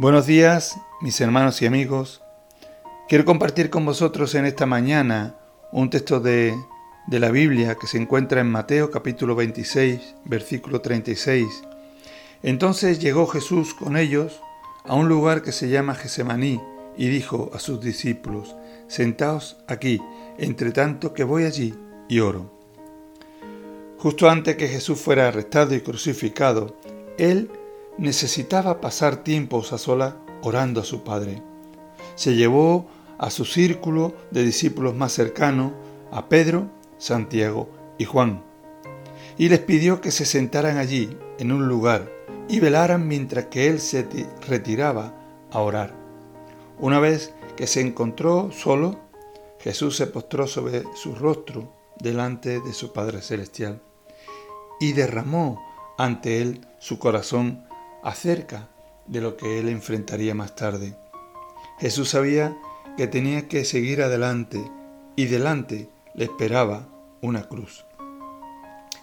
Buenos días, mis hermanos y amigos. Quiero compartir con vosotros en esta mañana un texto de, la Biblia que se encuentra en Mateo capítulo 26, versículo 36. Entonces llegó Jesús con ellos a un lugar que se llama Gesemaní y dijo a sus discípulos, Sentaos aquí, entre tanto que voy allí y oro. Justo antes que Jesús fuera arrestado y crucificado, él necesitaba pasar tiempos a sola orando a su Padre. Se llevó a su círculo de discípulos más cercano, a Pedro, Santiago y Juan, y les pidió que se sentaran allí, en un lugar, y velaran mientras que él se retiraba a orar. Una vez que se encontró solo, Jesús se postró sobre su rostro delante de su Padre Celestial y derramó ante él su corazón acerca de lo que él enfrentaría más tarde. Jesús sabía que tenía que seguir adelante y delante le esperaba una cruz.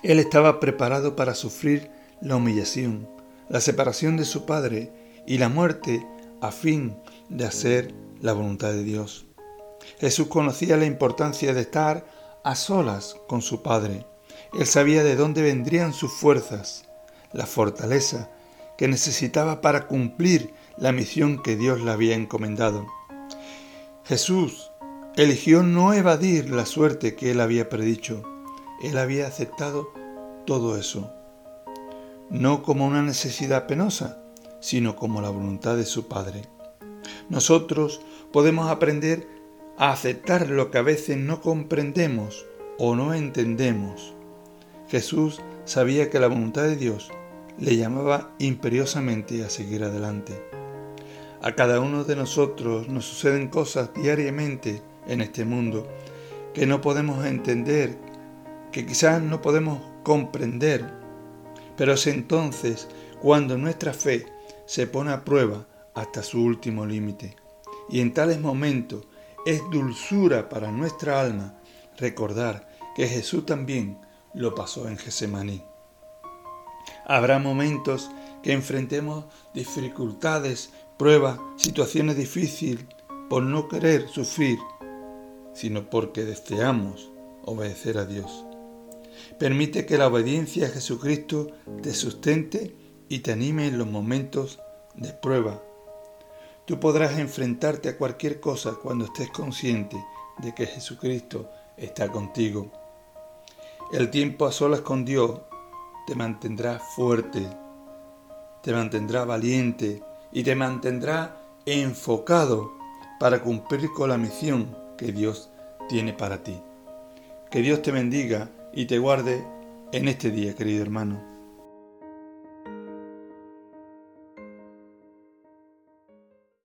Él estaba preparado para sufrir la humillación, la separación de su Padre y la muerte a fin de hacer la voluntad de Dios. Jesús conocía la importancia de estar a solas con su Padre. Él sabía de dónde vendrían sus fuerzas, la fortaleza que necesitaba para cumplir la misión que Dios le había encomendado. Jesús eligió no evadir la suerte que él había predicho. Él había aceptado todo eso, no como una necesidad penosa, sino como la voluntad de su Padre. Nosotros podemos aprender a aceptar lo que a veces no comprendemos o no entendemos. Jesús sabía que la voluntad de Dios le llamaba imperiosamente a seguir adelante. A cada uno de nosotros nos suceden cosas diariamente en este mundo que no podemos entender, que quizás no podemos comprender, pero es entonces cuando nuestra fe se pone a prueba hasta su último límite. Y en tales momentos es dulzura para nuestra alma recordar que Jesús también lo pasó en Gesemaní. Habrá momentos que enfrentemos dificultades, pruebas, situaciones difíciles por no querer sufrir, sino porque deseamos obedecer a Dios. Permite que la obediencia a Jesucristo te sustente y te anime en los momentos de prueba. Tú podrás enfrentarte a cualquier cosa cuando estés consciente de que Jesucristo está contigo. El tiempo a solas con Dios te mantendrá fuerte, te mantendrá valiente y te mantendrá enfocado para cumplir con la misión que Dios tiene para ti. Que Dios te bendiga y te guarde en este día, querido hermano.